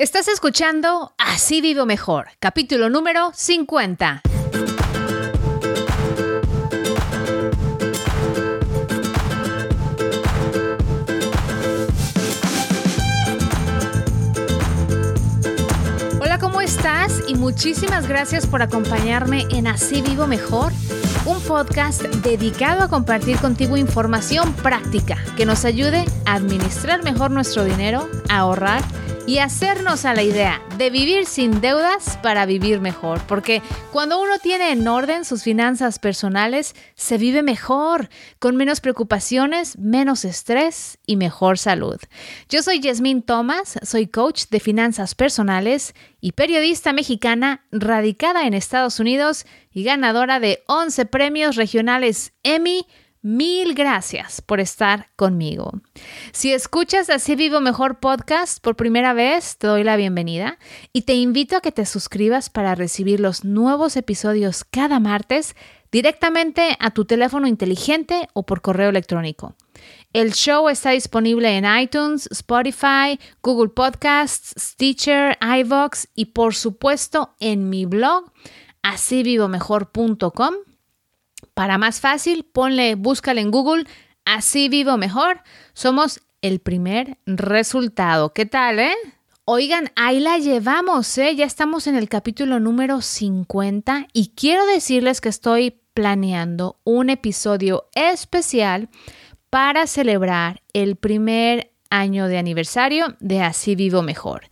Estás escuchando Así Vivo Mejor, capítulo número 50. Hola, ¿cómo estás? Y muchísimas gracias por acompañarme en Así Vivo Mejor, un podcast dedicado a compartir contigo información práctica que nos ayude a administrar mejor nuestro dinero, a ahorrar y hacernos a la idea de vivir sin deudas para vivir mejor. Porque cuando uno tiene en orden sus finanzas personales, se vive mejor, con menos preocupaciones, menos estrés y mejor salud. Yo soy Yasmín Thomas, soy coach de finanzas personales y periodista mexicana radicada en Estados Unidos y ganadora de 11 premios regionales Emmy Mil gracias por estar conmigo. Si escuchas Así Vivo Mejor podcast por primera vez, te doy la bienvenida y te invito a que te suscribas para recibir los nuevos episodios cada martes directamente a tu teléfono inteligente o por correo electrónico. El show está disponible en iTunes, Spotify, Google Podcasts, Stitcher, iVox y por supuesto en mi blog asívivomejor.com para más fácil, ponle, búscale en Google, así vivo mejor. Somos el primer resultado. ¿Qué tal, eh? Oigan, ahí la llevamos, ¿eh? Ya estamos en el capítulo número 50 y quiero decirles que estoy planeando un episodio especial para celebrar el primer año de aniversario de Así Vivo Mejor.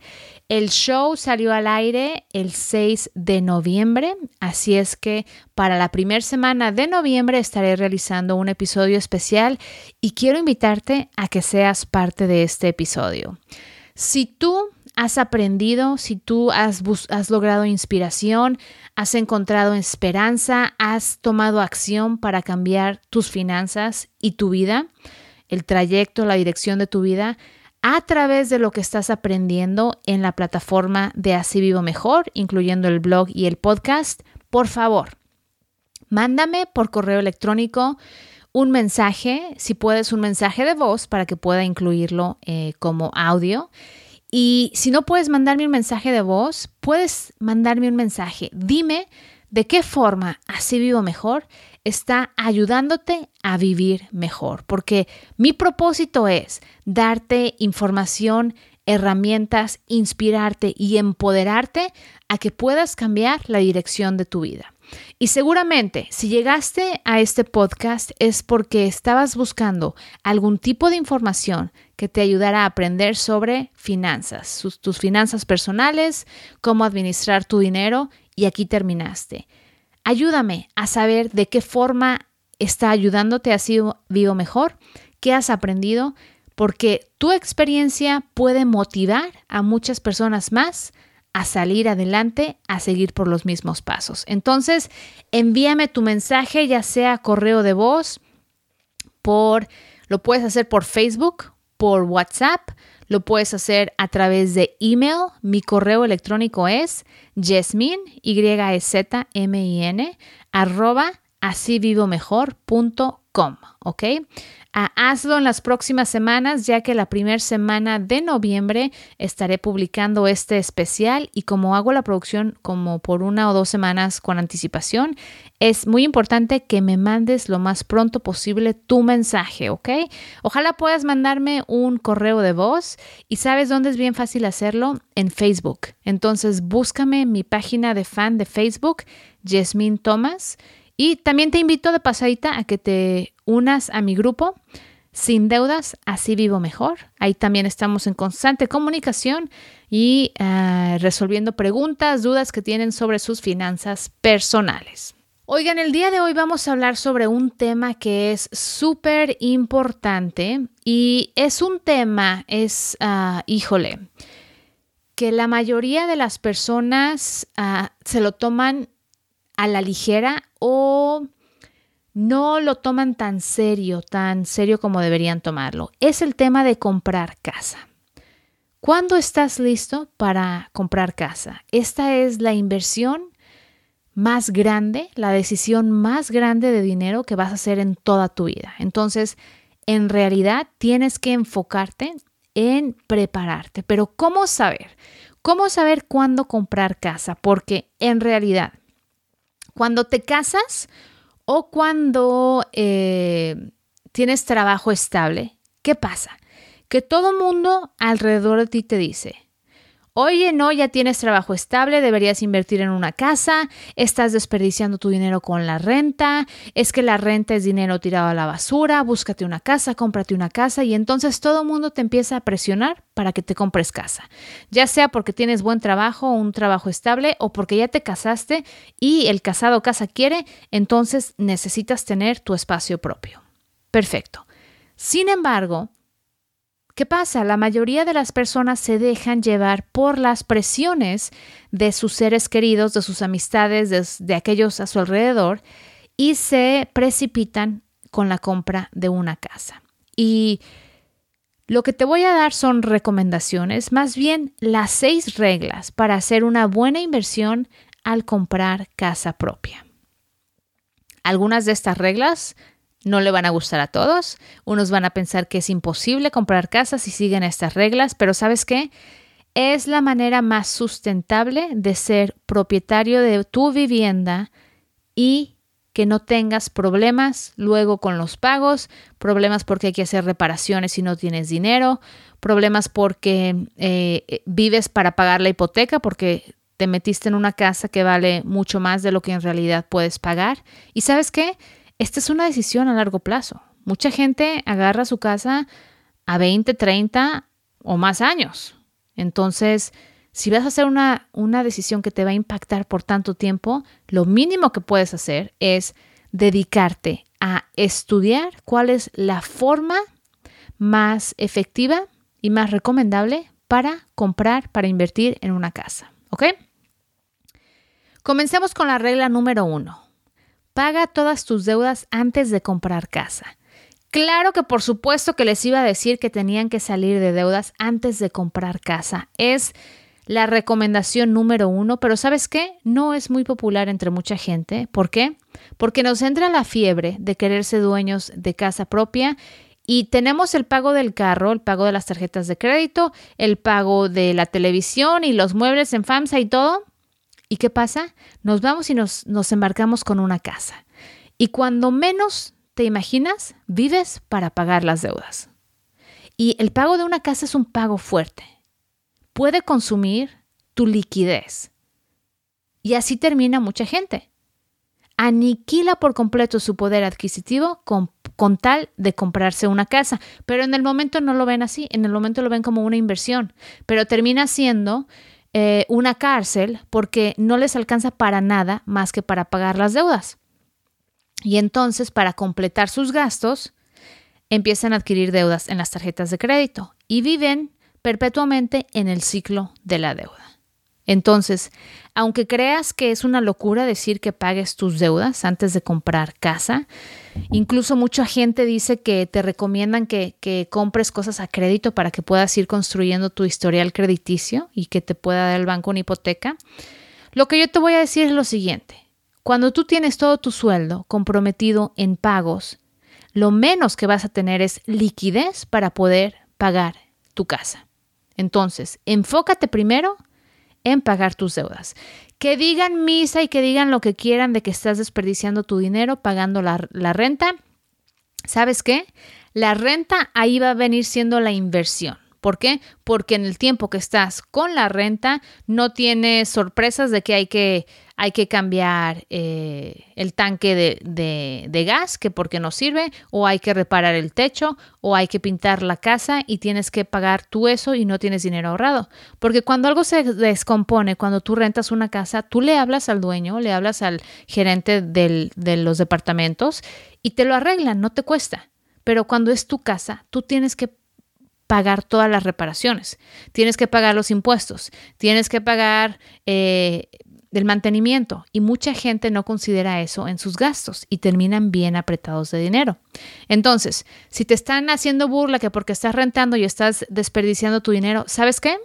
El show salió al aire el 6 de noviembre, así es que para la primera semana de noviembre estaré realizando un episodio especial y quiero invitarte a que seas parte de este episodio. Si tú has aprendido, si tú has, has logrado inspiración, has encontrado esperanza, has tomado acción para cambiar tus finanzas y tu vida, el trayecto, la dirección de tu vida, a través de lo que estás aprendiendo en la plataforma de Así Vivo Mejor, incluyendo el blog y el podcast, por favor, mándame por correo electrónico un mensaje, si puedes un mensaje de voz para que pueda incluirlo eh, como audio. Y si no puedes mandarme un mensaje de voz, puedes mandarme un mensaje. Dime de qué forma así vivo mejor está ayudándote a vivir mejor, porque mi propósito es darte información, herramientas, inspirarte y empoderarte a que puedas cambiar la dirección de tu vida. Y seguramente si llegaste a este podcast es porque estabas buscando algún tipo de información que te ayudara a aprender sobre finanzas, tus finanzas personales, cómo administrar tu dinero y aquí terminaste. Ayúdame a saber de qué forma está ayudándote a sido vivo mejor, qué has aprendido, porque tu experiencia puede motivar a muchas personas más a salir adelante, a seguir por los mismos pasos. Entonces, envíame tu mensaje, ya sea correo de voz, por lo puedes hacer por Facebook, por WhatsApp, lo puedes hacer a través de email. Mi correo electrónico es Yesmin, y z m i n arroba ¿ok? Ah, hazlo en las próximas semanas, ya que la primera semana de noviembre estaré publicando este especial y como hago la producción como por una o dos semanas con anticipación, es muy importante que me mandes lo más pronto posible tu mensaje, ¿ok? Ojalá puedas mandarme un correo de voz y sabes dónde es bien fácil hacerlo en Facebook. Entonces búscame mi página de fan de Facebook, Jasmine Thomas y también te invito de pasadita a que te unas a mi grupo sin deudas, así vivo mejor. Ahí también estamos en constante comunicación y ah, resolviendo preguntas, dudas que tienen sobre sus finanzas personales. Oigan, el día de hoy vamos a hablar sobre un tema que es súper importante y es un tema, es, uh, híjole, que la mayoría de las personas ah, se lo toman a la ligera o no lo toman tan serio, tan serio como deberían tomarlo. Es el tema de comprar casa. ¿Cuándo estás listo para comprar casa? Esta es la inversión más grande, la decisión más grande de dinero que vas a hacer en toda tu vida. Entonces, en realidad tienes que enfocarte en prepararte. Pero ¿cómo saber? ¿Cómo saber cuándo comprar casa? Porque en realidad, cuando te casas o cuando eh, tienes trabajo estable, ¿qué pasa? Que todo mundo alrededor de ti te dice, Oye, no, ya tienes trabajo estable, deberías invertir en una casa, estás desperdiciando tu dinero con la renta, es que la renta es dinero tirado a la basura, búscate una casa, cómprate una casa y entonces todo el mundo te empieza a presionar para que te compres casa, ya sea porque tienes buen trabajo, un trabajo estable o porque ya te casaste y el casado casa quiere, entonces necesitas tener tu espacio propio. Perfecto. Sin embargo, ¿Qué pasa? La mayoría de las personas se dejan llevar por las presiones de sus seres queridos, de sus amistades, de, aquellos a su alrededor y se precipitan con la compra de una casa. Y lo que te voy a dar son recomendaciones, más bien las seis reglas para hacer una buena inversión al comprar casa propia. Algunas de estas reglas no le van a gustar a todos. Unos van a pensar que es imposible comprar casas si siguen estas reglas, pero ¿sabes qué? Es la manera más sustentable de ser propietario de tu vivienda y que no tengas problemas luego con los pagos, problemas porque hay que hacer reparaciones si no tienes dinero, problemas porque eh, vives para pagar la hipoteca porque te metiste en una casa que vale mucho más de lo que en realidad puedes pagar. ¿Y sabes qué? Esta es una decisión a largo plazo. Mucha gente agarra su casa a 20, 30 o más años. Entonces, si vas a hacer una, una decisión que te va a impactar por tanto tiempo, lo mínimo que puedes hacer es dedicarte a estudiar cuál es la forma más efectiva y más recomendable para comprar, para invertir en una casa. ¿Ok? Comencemos con la regla número uno. Paga todas tus deudas antes de comprar casa. Claro que por supuesto que les iba a decir que tenían que salir de deudas antes de comprar casa. Es la recomendación número uno, pero ¿sabes qué? No es muy popular entre mucha gente. ¿Por qué? Porque nos entra la fiebre de quererse dueños de casa propia y tenemos el pago del carro, el pago de las tarjetas de crédito, el pago de la televisión y los muebles en FAMSA y todo. ¿Y qué pasa? Nos vamos y nos, nos embarcamos con una casa. Y cuando menos te imaginas, vives para pagar las deudas. Y el pago de una casa es un pago fuerte. Puede consumir tu liquidez. Y así termina mucha gente. Aniquila por completo su poder adquisitivo con, con, tal de comprarse una casa. Pero en el momento no lo ven así, en el momento lo ven como una inversión. Pero termina siendo eh, una cárcel porque no les alcanza para nada más que para pagar las deudas. Y entonces, para completar sus gastos, empiezan a adquirir deudas en las tarjetas de crédito y viven perpetuamente en el ciclo de la deuda. Entonces, aunque creas que es una locura decir que pagues tus deudas antes de comprar casa, incluso mucha gente dice que te recomiendan que, que, compres cosas a crédito para que puedas ir construyendo tu historial crediticio y que te pueda dar el banco una hipoteca. Lo que yo te voy a decir es lo siguiente. Cuando tú tienes todo tu sueldo comprometido en pagos, lo menos que vas a tener es liquidez para poder pagar tu casa. Entonces, enfócate primero en pagar tus deudas. Que digan misa y que digan lo que quieran de que estás desperdiciando tu dinero pagando la, la renta. ¿Sabes qué? La renta ahí va a venir siendo la inversión. ¿Por qué? Porque en el tiempo que estás con la renta no tienes sorpresas de que hay que hay que cambiar eh, el tanque de, gas, que porque no sirve, o hay que reparar el techo, o hay que pintar la casa y tienes que pagar tú eso y no tienes dinero ahorrado. Porque cuando algo se descompone, cuando tú rentas una casa, tú le hablas al dueño, le hablas al gerente de los departamentos y te lo arreglan, no te cuesta. Pero cuando es tu casa, tú tienes que pagar todas las reparaciones, tienes que pagar los impuestos, tienes que pagar eh, del mantenimiento y mucha gente no considera eso en sus gastos y terminan bien apretados de dinero. Entonces, si te están haciendo burla que porque estás rentando y estás desperdiciando tu dinero, ¿sabes qué?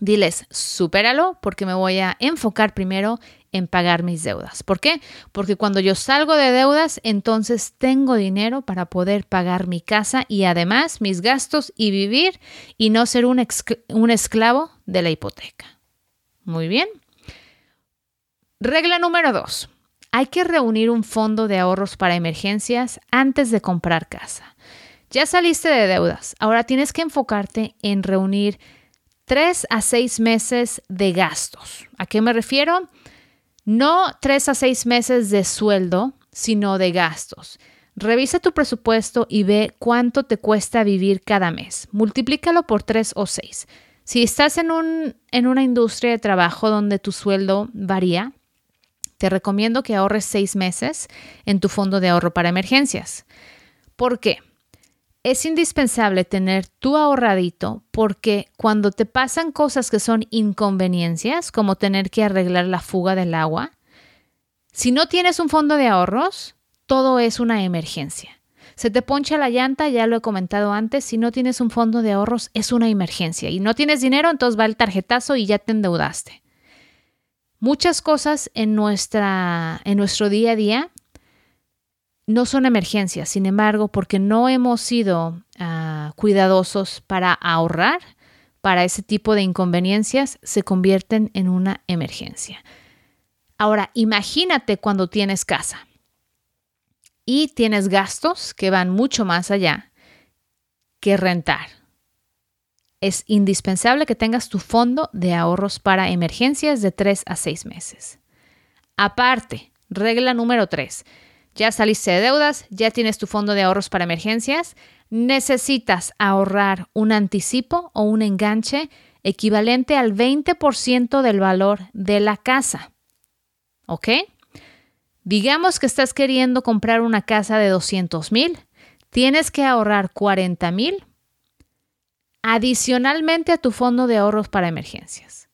Diles, supéralo porque me voy a enfocar primero en pagar mis deudas. ¿Por qué? Porque cuando yo salgo de deudas, entonces tengo dinero para poder pagar mi casa y además mis gastos y vivir y no ser un, un esclavo de la hipoteca. Muy bien. Regla número dos. Hay que reunir un fondo de ahorros para emergencias antes de comprar casa. Ya saliste de deudas. Ahora tienes que enfocarte en reunir tres a seis meses de gastos. ¿A qué me refiero? No tres a seis meses de sueldo, sino de gastos. Revisa tu presupuesto y ve cuánto te cuesta vivir cada mes. Multiplícalo por tres o seis. Si estás en, un, en una industria de trabajo donde tu sueldo varía, te recomiendo que ahorres seis meses en tu fondo de ahorro para emergencias. ¿Por qué? Es indispensable tener tu ahorradito porque cuando te pasan cosas que son inconveniencias, como tener que arreglar la fuga del agua, si no tienes un fondo de ahorros, todo es una emergencia. Se te poncha la llanta, ya lo he comentado antes, si no tienes un fondo de ahorros es una emergencia y no tienes dinero, entonces va el tarjetazo y ya te endeudaste. Muchas cosas en, nuestra, en nuestro día a día no son emergencias, sin embargo, porque no hemos sido ah, cuidadosos para ahorrar para ese tipo de inconveniencias, se convierten en una emergencia. Ahora, imagínate cuando tienes casa y tienes gastos que van mucho más allá que rentar. Es indispensable que tengas tu fondo de ahorros para emergencias de 3 a 6 meses. Aparte, regla número 3 ya saliste de deudas, ya tienes tu fondo de ahorros para emergencias, necesitas ahorrar un anticipo o un enganche equivalente al 20% del valor de la casa. ¿Ok? Digamos que estás queriendo comprar una casa de 200 mil, tienes que ahorrar 40 mil adicionalmente a tu fondo de ahorros para emergencias.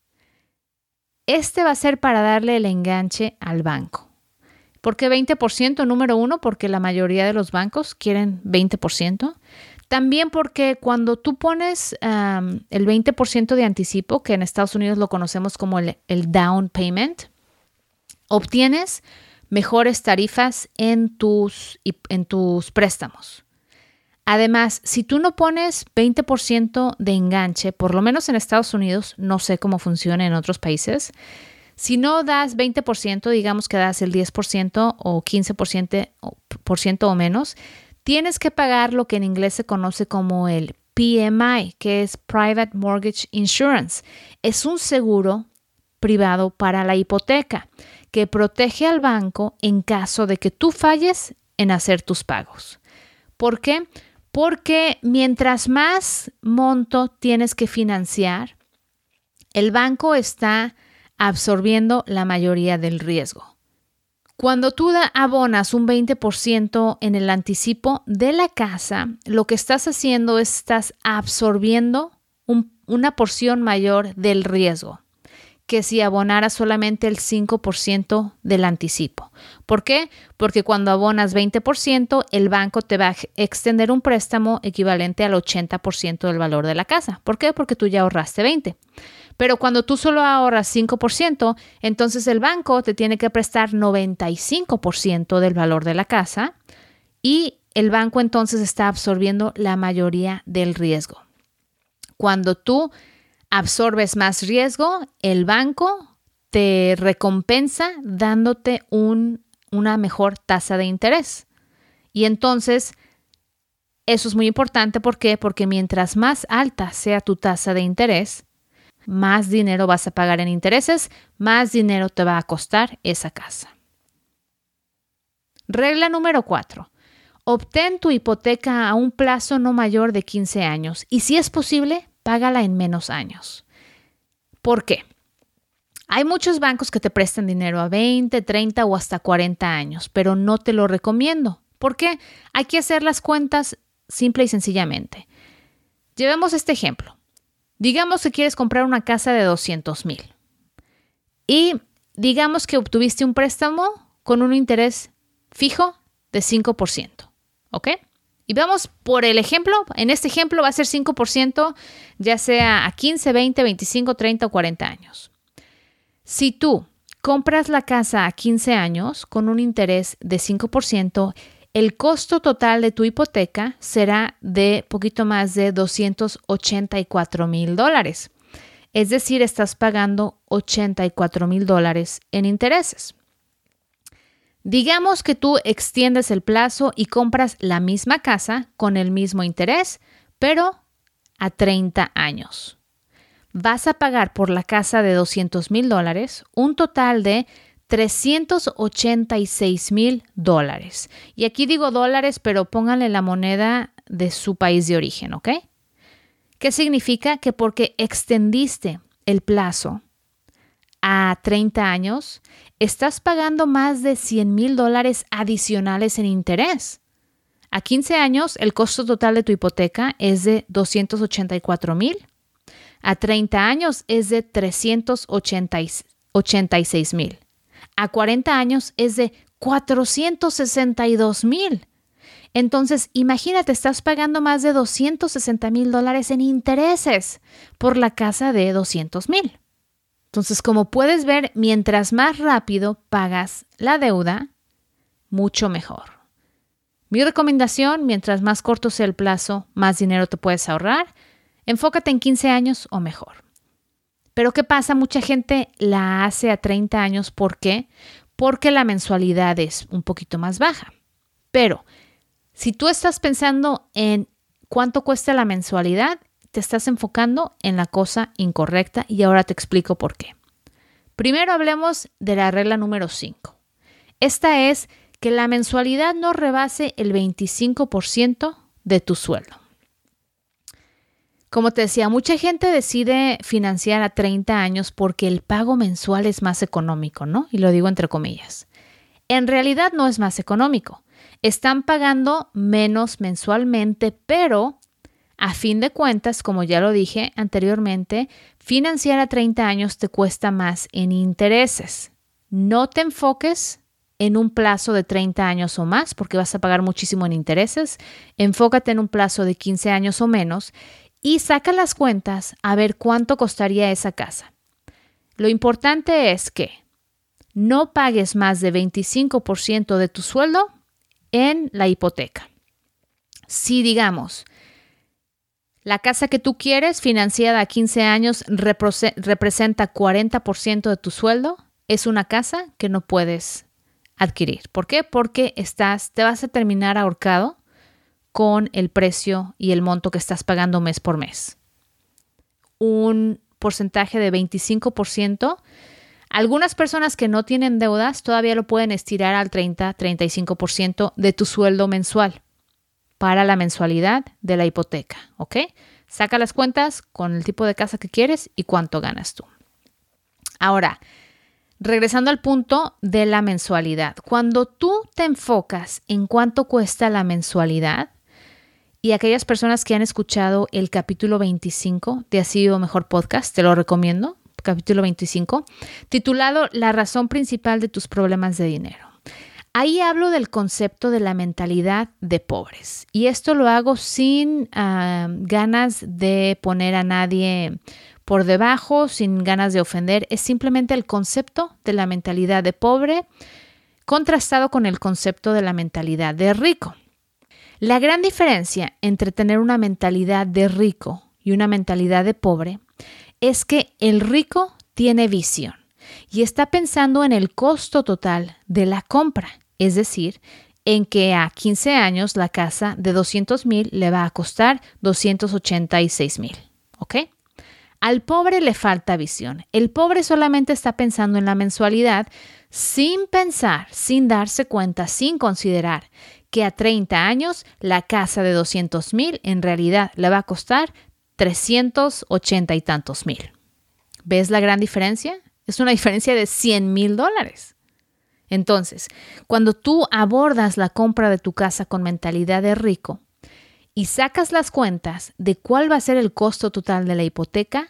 Este va a ser para darle el enganche al banco. ¿Por qué 20%? Número uno, porque la mayoría de los bancos quieren 20%. También porque cuando tú pones el 20% de anticipo, que en Estados Unidos lo conocemos como el, down payment, obtienes mejores tarifas en tus, en tus préstamos. Además, si tú no pones 20% de enganche, por lo menos en Estados Unidos, no sé cómo funciona en otros países, si no das 20%, digamos que das el 10% o 15% o menos, tienes que pagar lo que en inglés se conoce como el PMI, que es Private Mortgage Insurance. Es un seguro privado para la hipoteca que protege al banco en caso de que tú falles en hacer tus pagos. ¿Por qué? Porque mientras más monto tienes que financiar, el banco está absorbiendo la mayoría del riesgo. Cuando tú abonas un 20% en el anticipo de la casa, lo que estás haciendo es estás absorbiendo una porción mayor del riesgo que si abonara solamente el 5% del anticipo. ¿Por qué? Porque cuando abonas 20%, el banco te va a extender un préstamo equivalente al 80% del valor de la casa. ¿Por qué? Porque tú ya ahorraste 20. Pero cuando tú solo ahorras 5%, entonces el banco te tiene que prestar 95% del valor de la casa y el banco entonces está absorbiendo la mayoría del riesgo. Cuando tú absorbes más riesgo, el banco te recompensa dándote una mejor tasa de interés. Y entonces, eso es muy importante. ¿Por qué? Porque mientras más alta sea tu tasa de interés, más dinero vas a pagar en intereses, más dinero te va a costar esa casa. Regla número 4. Obtén tu hipoteca a un plazo no mayor de 15 años y si es posible, págala en menos años. ¿Por qué? Hay muchos bancos que te prestan dinero a 20, 30 o hasta 40 años, pero no te lo recomiendo. ¿Por qué? Hay que hacer las cuentas simple y sencillamente. Llevemos este ejemplo. Digamos que quieres comprar una casa de 200 mil y digamos que obtuviste un préstamo con un interés fijo de 5%. ¿Ok? Y vamos por el ejemplo. En este ejemplo va a ser 5%, ya sea a 15, 20, 25, 30 o 40 años. Si tú compras la casa a 15 años con un interés de 5%, el costo total de tu hipoteca será de poquito más de 284 mil dólares. Es decir, estás pagando 84 mil dólares en intereses. Digamos que tú extiendes el plazo y compras la misma casa con el mismo interés, pero a 30 años. Vas a pagar por la casa de 200 mil dólares un total de 386 mil dólares. Y aquí digo dólares, pero pónganle la moneda de su país de origen, ¿ok? ¿Qué significa? Que porque extendiste el plazo a 30 años, estás pagando más de 100 mil dólares adicionales en interés. A 15 años, el costo total de tu hipoteca es de 284 mil. A 30 años es de 386 mil. A 40 años es de 462 mil. Entonces, imagínate, estás pagando más de 260 mil dólares en intereses por la casa de 200 mil. Entonces, como puedes ver, mientras más rápido pagas la deuda, mucho mejor. Mi recomendación, mientras más corto sea el plazo, más dinero te puedes ahorrar. Enfócate en 15 años o mejor. Pero ¿qué pasa? Mucha gente la hace a 30 años. ¿Por qué? Porque la mensualidad es un poquito más baja. Pero si tú estás pensando en cuánto cuesta la mensualidad, te estás enfocando en la cosa incorrecta y ahora te explico por qué. Primero hablemos de la regla número 5. Esta es que la mensualidad no rebase el 25% de tu sueldo. Como te decía, mucha gente decide financiar a 30 años porque el pago mensual es más económico, ¿no? Y lo digo entre comillas. En realidad no es más económico están pagando menos mensualmente, pero a fin de cuentas, como ya lo dije anteriormente, financiar a 30 años te cuesta más en intereses. No te enfoques en un plazo de 30 años o más porque vas a pagar muchísimo en intereses. Enfócate en un plazo de 15 años o menos y saca las cuentas a ver cuánto costaría esa casa. Lo importante es que no pagues más de 25% de tu sueldo en la hipoteca. Si digamos, la casa que tú quieres financiada a 15 años representa 40% de tu sueldo, es una casa que no puedes adquirir. ¿Por qué? Porque estás, te vas a terminar ahorcado con el precio y el monto que estás pagando mes por mes. Un porcentaje de 25% algunas personas que no tienen deudas todavía lo pueden estirar al 30-35% de tu sueldo mensual para la mensualidad de la hipoteca, ¿ok? Saca las cuentas con el tipo de casa que quieres y cuánto ganas tú. Ahora, regresando al punto de la mensualidad. Cuando tú te enfocas en cuánto cuesta la mensualidad, y aquellas personas que han escuchado el capítulo 25 de Así Vivo Mejor Podcast, te lo recomiendo, capítulo 25, titulado La razón principal de tus problemas de dinero. Ahí hablo del concepto de la mentalidad de pobres. Y esto lo hago sin ah, ganas de poner a nadie por debajo, sin ganas de ofender, es simplemente el concepto de la mentalidad de pobre contrastado con el concepto de la mentalidad de rico. La gran diferencia entre tener una mentalidad de rico y una mentalidad de pobre es que el rico tiene visión y está pensando en el costo total de la compra, es decir, en que a 15 años la casa de 200 mil le va a costar 286 mil, ¿ok? Al pobre le falta visión. El pobre solamente está pensando en la mensualidad sin pensar, sin darse cuenta, sin considerar que a 30 años la casa de 200 mil en realidad le va a costar 380 y tantos mil. ¿Ves la gran diferencia? Es una diferencia de 100 mil dólares. Entonces, cuando tú abordas la compra de tu casa con mentalidad de rico y sacas las cuentas de cuál va a ser el costo total de la hipoteca,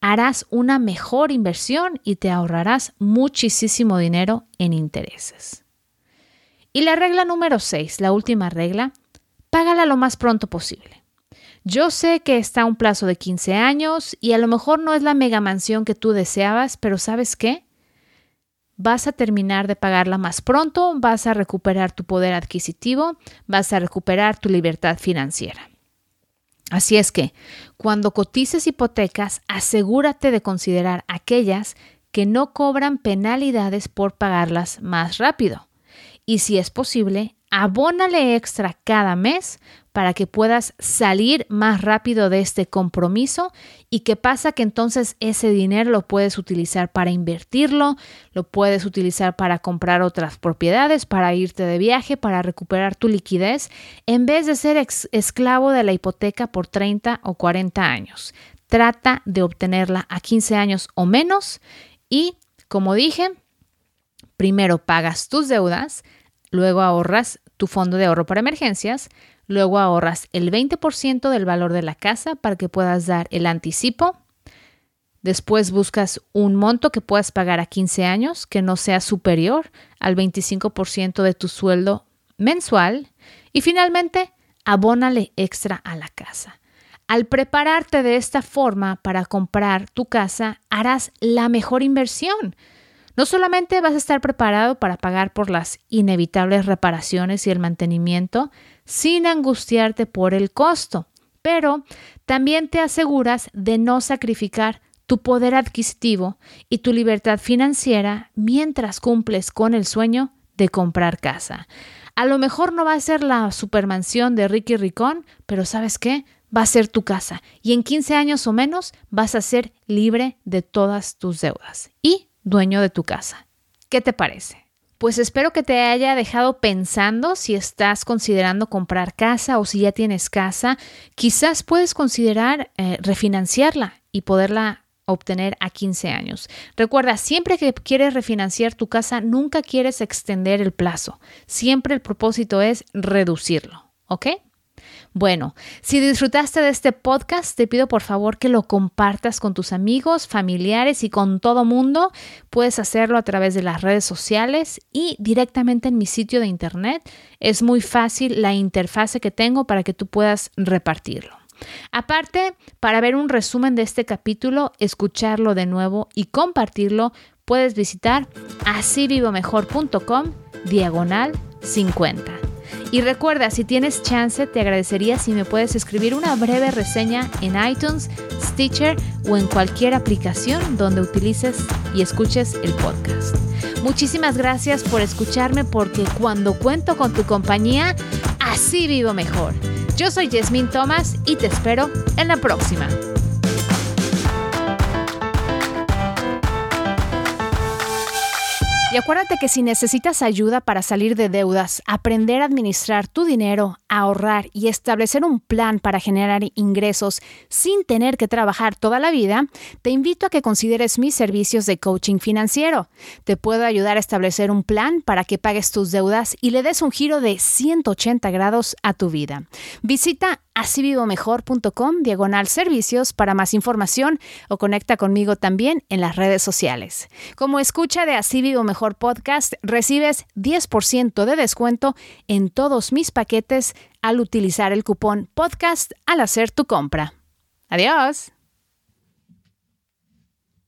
harás una mejor inversión y te ahorrarás muchísimo dinero en intereses. Y la regla número 6, la última regla, págala lo más pronto posible. Yo sé que está a un plazo de 15 años y a lo mejor no es la mega mansión que tú deseabas, pero ¿sabes qué? Vas a terminar de pagarla más pronto, vas a recuperar tu poder adquisitivo, vas a recuperar tu libertad financiera. Así es que, cuando cotices hipotecas, asegúrate de considerar aquellas que no cobran penalidades por pagarlas más rápido. Y si es posible, abónale extra cada mes para que puedas salir más rápido de este compromiso y qué pasa que entonces ese dinero lo puedes utilizar para invertirlo, lo puedes utilizar para comprar otras propiedades, para irte de viaje, para recuperar tu liquidez, en vez de ser esclavo de la hipoteca por 30 o 40 años. Trata de obtenerla a 15 años o menos y, como dije, primero pagas tus deudas, luego ahorras tu fondo de ahorro para emergencias, Luego ahorras el 20% del valor de la casa para que puedas dar el anticipo. Después buscas un monto que puedas pagar a 15 años que no sea superior al 25% de tu sueldo mensual. Y finalmente, abónale extra a la casa. Al prepararte de esta forma para comprar tu casa, harás la mejor inversión. No solamente vas a estar preparado para pagar por las inevitables reparaciones y el mantenimiento, sin angustiarte por el costo, pero también te aseguras de no sacrificar tu poder adquisitivo y tu libertad financiera mientras cumples con el sueño de comprar casa. A lo mejor no va a ser la supermansión de Ricky Ricón, pero ¿sabes qué? Va a ser tu casa y en 15 años o menos vas a ser libre de todas tus deudas y dueño de tu casa. ¿Qué te parece? Pues espero que te haya dejado pensando si estás considerando comprar casa o si ya tienes casa. Quizás puedes considerar eh, refinanciarla y poderla obtener a 15 años. Recuerda, siempre que quieres refinanciar tu casa, nunca quieres extender el plazo. Siempre el propósito es reducirlo, ¿ok? Bueno, si disfrutaste de este podcast, te pido por favor que lo compartas con tus amigos, familiares y con todo mundo. Puedes hacerlo a través de las redes sociales y directamente en mi sitio de internet. Es muy fácil la interfase que tengo para que tú puedas repartirlo. Aparte, para ver un resumen de este capítulo, escucharlo de nuevo y compartirlo, puedes visitar asivivomejor.com diagonal 50. Y recuerda, si tienes chance, te agradecería si me puedes escribir una breve reseña en iTunes, Stitcher o en cualquier aplicación donde utilices y escuches el podcast. Muchísimas gracias por escucharme porque cuando cuento con tu compañía, así vivo mejor. Yo soy Jasmine Thomas y te espero en la próxima. Y acuérdate que si necesitas ayuda para salir de deudas, aprender a administrar tu dinero, ahorrar y establecer un plan para generar ingresos sin tener que trabajar toda la vida, te invito a que consideres mis servicios de coaching financiero. Te puedo ayudar a establecer un plan para que pagues tus deudas y le des un giro de 180 grados a tu vida. Visita asivivomejor.com diagonal servicios para más información o conecta conmigo también en las redes sociales. Como escucha de Así Vivo Mejor Podcast, recibes 10% de descuento en todos mis paquetes al utilizar el cupón podcast al hacer tu compra. Adiós.